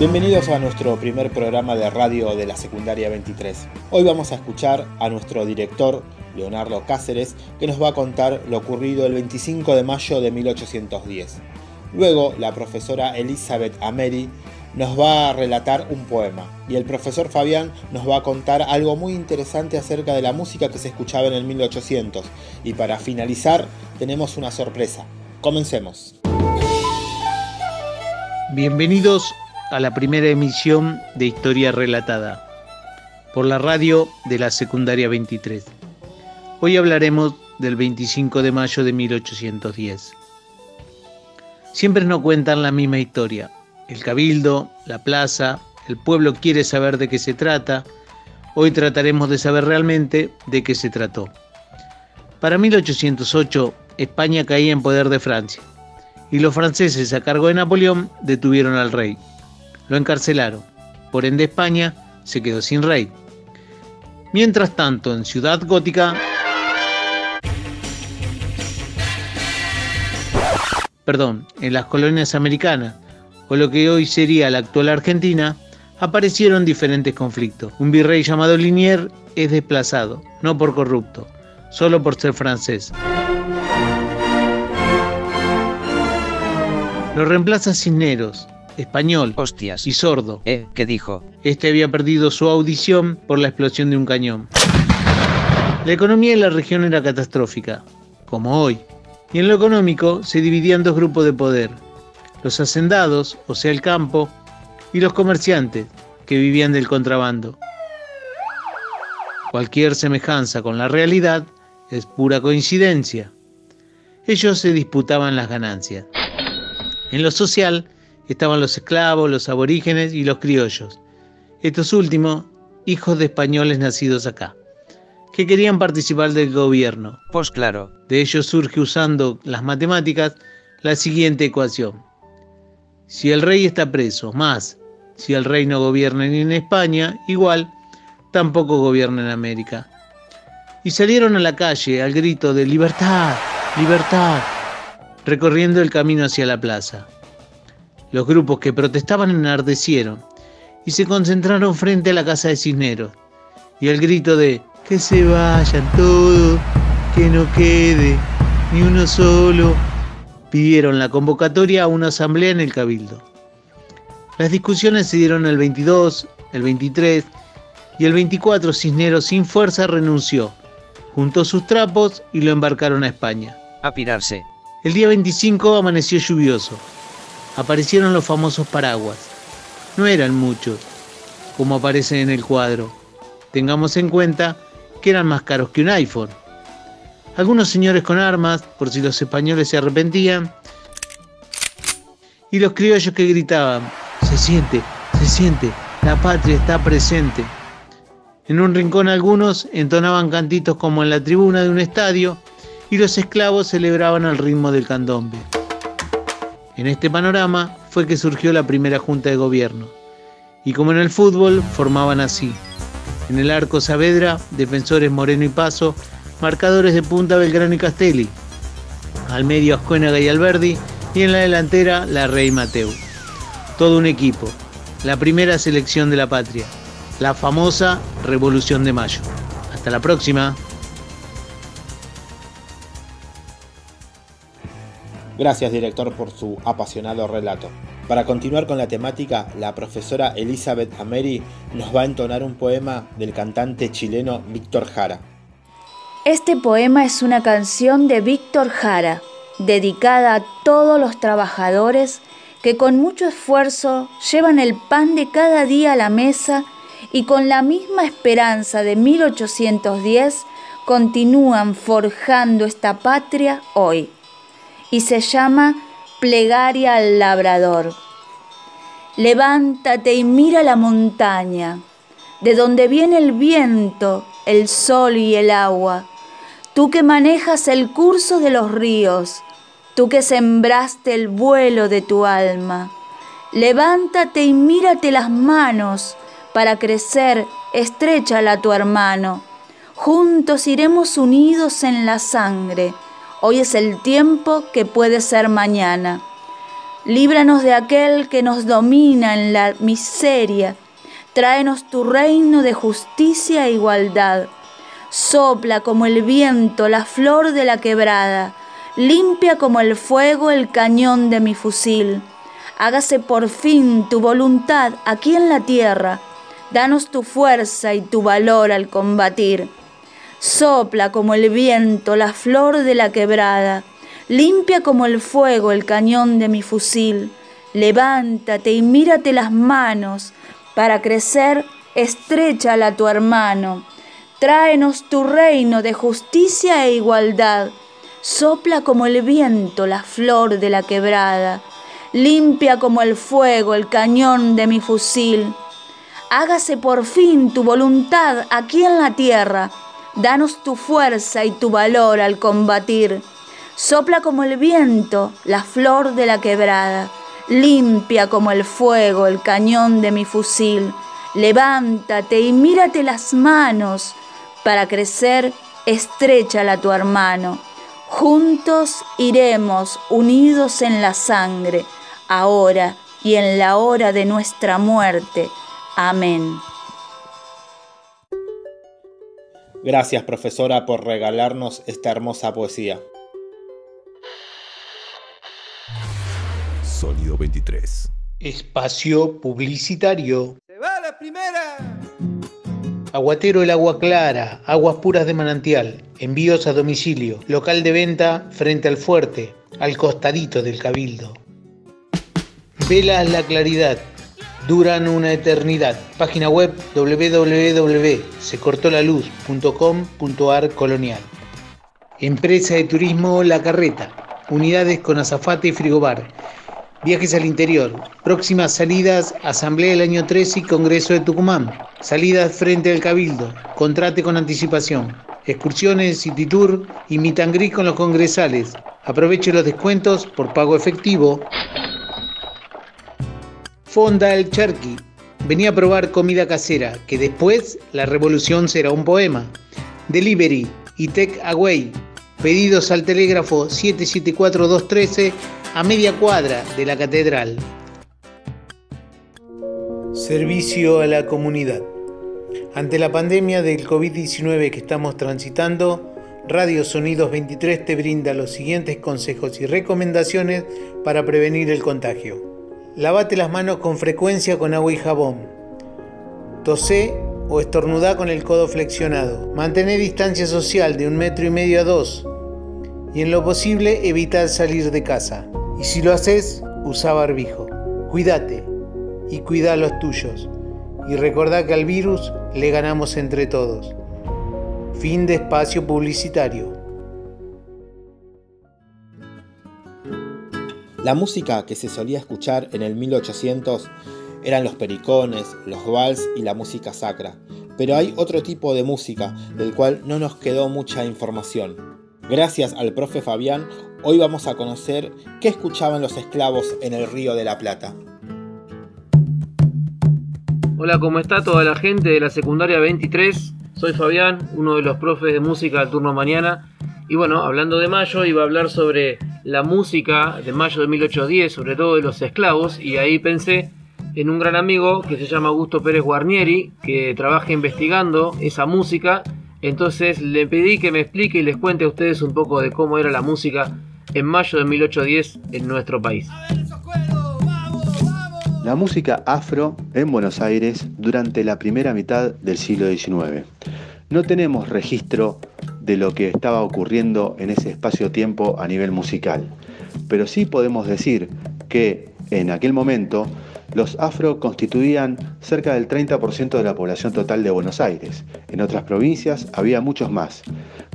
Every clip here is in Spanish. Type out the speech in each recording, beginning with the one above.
Bienvenidos a nuestro primer programa de radio de la secundaria 23. Hoy vamos a escuchar a nuestro director, Leonardo Cáceres, que nos va a contar lo ocurrido el 25 de mayo de 1810. Luego, la profesora Elizabeth Ameri nos va a relatar un poema y el profesor Fabián nos va a contar algo muy interesante acerca de la música que se escuchaba en el 1800. Y para finalizar, tenemos una sorpresa. Comencemos. Bienvenidos a la primera emisión de Historia Relatada por la radio de la secundaria 23. Hoy hablaremos del 25 de mayo de 1810. Siempre nos cuentan la misma historia. El cabildo, la plaza, el pueblo quiere saber de qué se trata. Hoy trataremos de saber realmente de qué se trató. Para 1808, España caía en poder de Francia y los franceses a cargo de Napoleón detuvieron al rey lo encarcelaron. Por ende España se quedó sin rey. Mientras tanto, en Ciudad Gótica, perdón, en las colonias americanas, o lo que hoy sería la actual Argentina, aparecieron diferentes conflictos. Un virrey llamado Linier es desplazado, no por corrupto, solo por ser francés. Lo reemplaza Cisneros, español Hostias. y sordo. ¿Eh? ¿Qué dijo? Este había perdido su audición por la explosión de un cañón. La economía en la región era catastrófica, como hoy, y en lo económico se dividían dos grupos de poder, los hacendados, o sea el campo, y los comerciantes, que vivían del contrabando. Cualquier semejanza con la realidad es pura coincidencia. Ellos se disputaban las ganancias. En lo social, estaban los esclavos, los aborígenes y los criollos. Estos últimos, hijos de españoles nacidos acá, que querían participar del gobierno. Pues claro. De ellos surge usando las matemáticas la siguiente ecuación. Si el rey está preso, más si el rey no gobierna ni en España, igual, tampoco gobierna en América. Y salieron a la calle al grito de libertad, libertad, recorriendo el camino hacia la plaza. Los grupos que protestaban enardecieron y se concentraron frente a la casa de Cisneros. Y el grito de que se vayan todos, que no quede ni uno solo, pidieron la convocatoria a una asamblea en el Cabildo. Las discusiones se dieron el 22, el 23 y el 24 Cisneros sin fuerza renunció, juntó sus trapos y lo embarcaron a España. A pirarse. El día 25 amaneció lluvioso aparecieron los famosos paraguas. No eran muchos, como aparecen en el cuadro. Tengamos en cuenta que eran más caros que un iPhone. Algunos señores con armas, por si los españoles se arrepentían, y los criollos que gritaban, se siente, se siente, la patria está presente. En un rincón algunos entonaban cantitos como en la tribuna de un estadio y los esclavos celebraban al ritmo del candombe. En este panorama fue que surgió la primera junta de gobierno. Y como en el fútbol, formaban así. En el arco Saavedra, defensores Moreno y Paso, marcadores de punta Belgrano y Castelli. Al medio Ascuénaga y Alberdi y en la delantera la Rey Mateu. Todo un equipo. La primera selección de la patria. La famosa Revolución de Mayo. Hasta la próxima. Gracias, director, por su apasionado relato. Para continuar con la temática, la profesora Elizabeth Ameri nos va a entonar un poema del cantante chileno Víctor Jara. Este poema es una canción de Víctor Jara, dedicada a todos los trabajadores que con mucho esfuerzo llevan el pan de cada día a la mesa y con la misma esperanza de 1810 continúan forjando esta patria hoy y se llama Plegaria al Labrador. Levántate y mira la montaña, de donde viene el viento, el sol y el agua. Tú que manejas el curso de los ríos, tú que sembraste el vuelo de tu alma. Levántate y mírate las manos para crecer, estréchala a tu hermano. Juntos iremos unidos en la sangre Hoy es el tiempo que puede ser mañana. Líbranos de aquel que nos domina en la miseria. Tráenos tu reino de justicia e igualdad. Sopla como el viento la flor de la quebrada. Limpia como el fuego el cañón de mi fusil. Hágase por fin tu voluntad aquí en la tierra. Danos tu fuerza y tu valor al combatir. Sopla como el viento la flor de la quebrada Limpia como el fuego el cañón de mi fusil. Levántate y mírate las manos. Para crecer, estréchala a tu hermano. Tráenos tu reino de justicia e igualdad. Sopla como el viento la flor de la quebrada. Limpia como el fuego el cañón de mi fusil. Hágase por fin tu voluntad aquí en la tierra. Danos tu fuerza y tu valor al combatir. Sopla como el viento la flor de la quebrada, limpia como el fuego el cañón de mi fusil. Levántate y mírate las manos, para crecer estréchala a tu hermano. Juntos iremos unidos en la sangre, ahora y en la hora de nuestra muerte. Amén. Gracias profesora por regalarnos esta hermosa poesía. Sonido 23. Espacio publicitario. ¡Se va la primera! Aguatero el agua clara, aguas puras de manantial, envíos a domicilio, local de venta frente al fuerte, al costadito del cabildo. Velas la claridad, duran una eternidad. Página web www.secortolaluz.com.ar colonial. Empresa de turismo La Carreta, unidades con azafate y frigobar Viajes al interior. Próximas salidas, Asamblea del año 13 y Congreso de Tucumán. Salidas frente al Cabildo. Contrate con anticipación. Excursiones, City Tour y Mitangris con los congresales. Aproveche los descuentos por pago efectivo. Fonda el Cherky. Vení a probar comida casera, que después la revolución será un poema. Delivery y Take Away. Pedidos al telégrafo 774213 a media cuadra de la catedral. Servicio a la comunidad. Ante la pandemia del COVID-19 que estamos transitando, Radio Sonidos 23 te brinda los siguientes consejos y recomendaciones para prevenir el contagio. Lavate las manos con frecuencia con agua y jabón. Tosé o estornudá con el codo flexionado. Mantener distancia social de un metro y medio a dos. Y en lo posible evitar salir de casa. Y si lo haces, usa barbijo. Cuídate y cuida a los tuyos. Y recordá que al virus le ganamos entre todos. Fin de espacio publicitario. La música que se solía escuchar en el 1800 eran los pericones, los vals y la música sacra. Pero hay otro tipo de música del cual no nos quedó mucha información. Gracias al profe Fabián, Hoy vamos a conocer qué escuchaban los esclavos en el Río de la Plata. Hola, ¿cómo está toda la gente de la secundaria 23? Soy Fabián, uno de los profes de música del turno mañana. Y bueno, hablando de mayo, iba a hablar sobre la música de mayo de 1810, sobre todo de los esclavos, y ahí pensé en un gran amigo que se llama Augusto Pérez Guarnieri, que trabaja investigando esa música. Entonces le pedí que me explique y les cuente a ustedes un poco de cómo era la música en mayo de 1810 en nuestro país. La música afro en Buenos Aires durante la primera mitad del siglo XIX. No tenemos registro de lo que estaba ocurriendo en ese espacio-tiempo a nivel musical, pero sí podemos decir que en aquel momento los afro constituían cerca del 30% de la población total de Buenos Aires. En otras provincias había muchos más.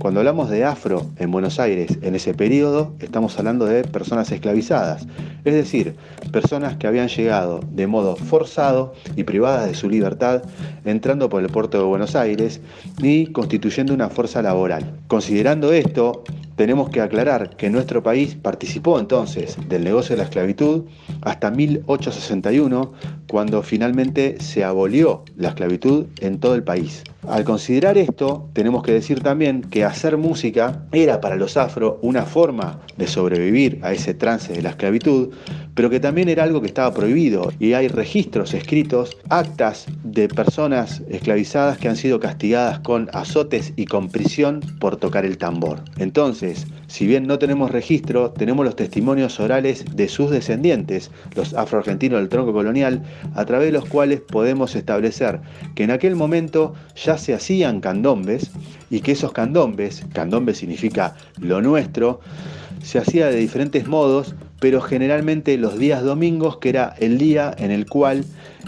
Cuando hablamos de afro en Buenos Aires en ese periodo, estamos hablando de personas esclavizadas, es decir, personas que habían llegado de modo forzado y privadas de su libertad, entrando por el puerto de Buenos Aires y constituyendo una fuerza laboral. Considerando esto, tenemos que aclarar que nuestro país participó entonces del negocio de la esclavitud hasta 1861, cuando finalmente se abolió la esclavitud en todo el país. Al considerar esto, tenemos que decir también que hacer música era para los afro una forma de sobrevivir a ese trance de la esclavitud, pero que también era algo que estaba prohibido y hay registros escritos, actas de personas esclavizadas que han sido castigadas con azotes y con prisión por tocar el tambor. Entonces, si bien no tenemos registro, tenemos los testimonios orales de sus descendientes, los afroargentinos del tronco colonial, a través de los cuales podemos establecer que en aquel momento ya se hacían candombes y que esos candombes, candombe significa lo nuestro, se hacía de diferentes modos, pero generalmente los días domingos, que era el día en el cual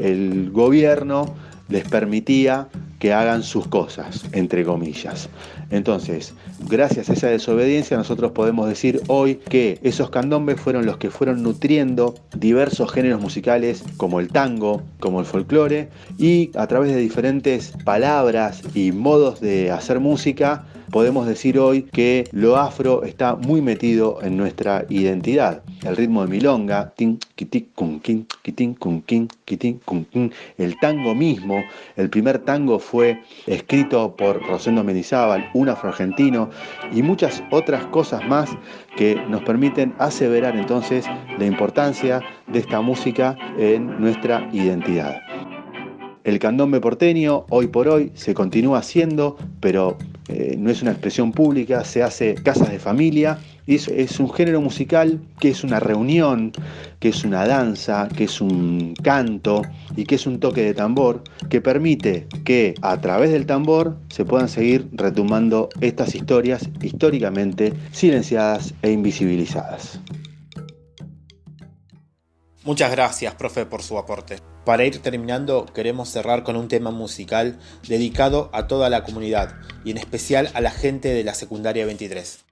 el gobierno les permitía que hagan sus cosas, entre comillas. Entonces, gracias a esa desobediencia, nosotros podemos decir hoy que esos candombes fueron los que fueron nutriendo diversos géneros musicales como el tango, como el folclore, y a través de diferentes palabras y modos de hacer música, podemos decir hoy que lo afro está muy metido en nuestra identidad. El ritmo de milonga, el tango mismo, el primer tango fue escrito por Rosendo Mendizábal, un afroargentino, y muchas otras cosas más que nos permiten aseverar entonces la importancia de esta música en nuestra identidad. El candombe porteño hoy por hoy se continúa haciendo, pero eh, no es una expresión pública, se hace casas de familia es, es, un género musical que es una reunión, que es una danza, que es un canto y que es un toque de tambor que permite que a través del tambor se puedan seguir retumbando estas historias históricamente silenciadas e invisibilizadas. Muchas gracias, profe, por su aporte. Para ir terminando, queremos cerrar con un tema musical dedicado a toda la comunidad y en especial a la gente de la secundaria 23.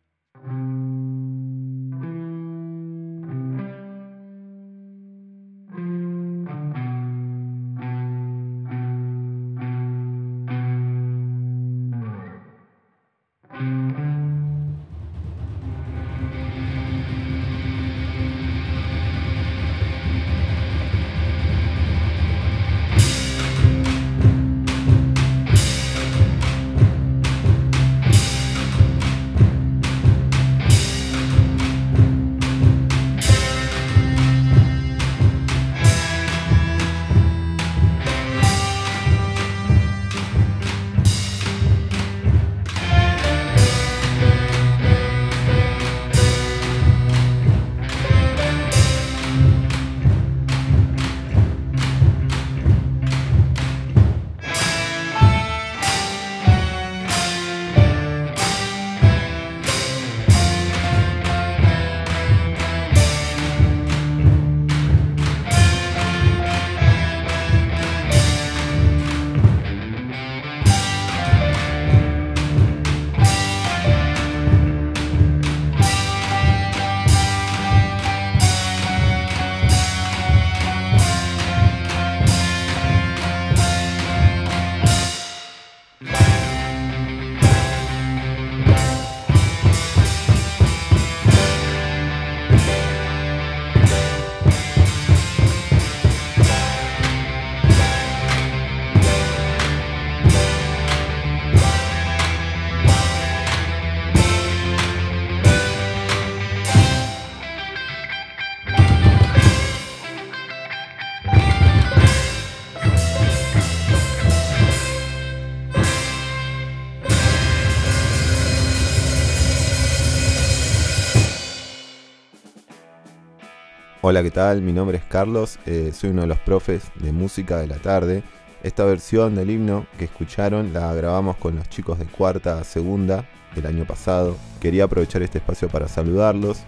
Hola, ¿qué tal? Mi nombre es Carlos, eh, soy uno de los profes de música de la tarde. Esta versión del himno que escucharon la grabamos con los chicos de cuarta a segunda del año pasado. Quería aprovechar este espacio para saludarlos.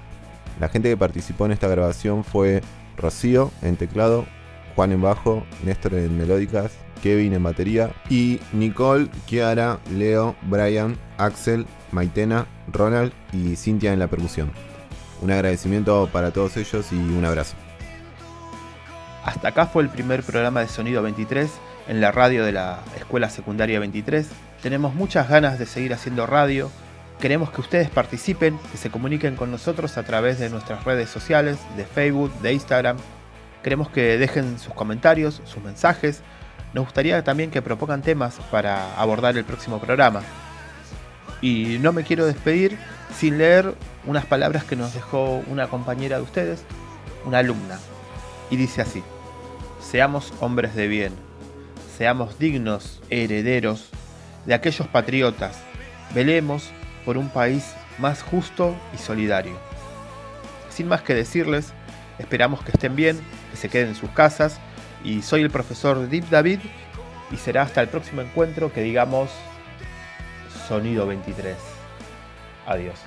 La gente que participó en esta grabación fue Rocío en teclado, Juan en bajo, Néstor en melódicas, Kevin en batería y Nicole, Kiara, Leo, Brian, Axel, Maitena, Ronald y Cintia en la percusión. Un agradecimiento para todos ellos y un abrazo. Hasta acá fue el primer programa de Sonido 23 en la radio de la Escuela Secundaria 23. Tenemos muchas ganas de seguir haciendo radio. Queremos que ustedes participen, que se comuniquen con nosotros a través de nuestras redes sociales, de Facebook, de Instagram. Queremos que dejen sus comentarios, sus mensajes. Nos gustaría también que propongan temas para abordar el próximo programa. Y no me quiero despedir sin leer unas palabras que nos dejó una compañera de ustedes, una alumna, y dice así, seamos hombres de bien, seamos dignos herederos de aquellos patriotas, velemos por un país más justo y solidario. Sin más que decirles, esperamos que estén bien, que se queden en sus casas, y soy el profesor Deep David, y será hasta el próximo encuentro que digamos Sonido 23. Adiós.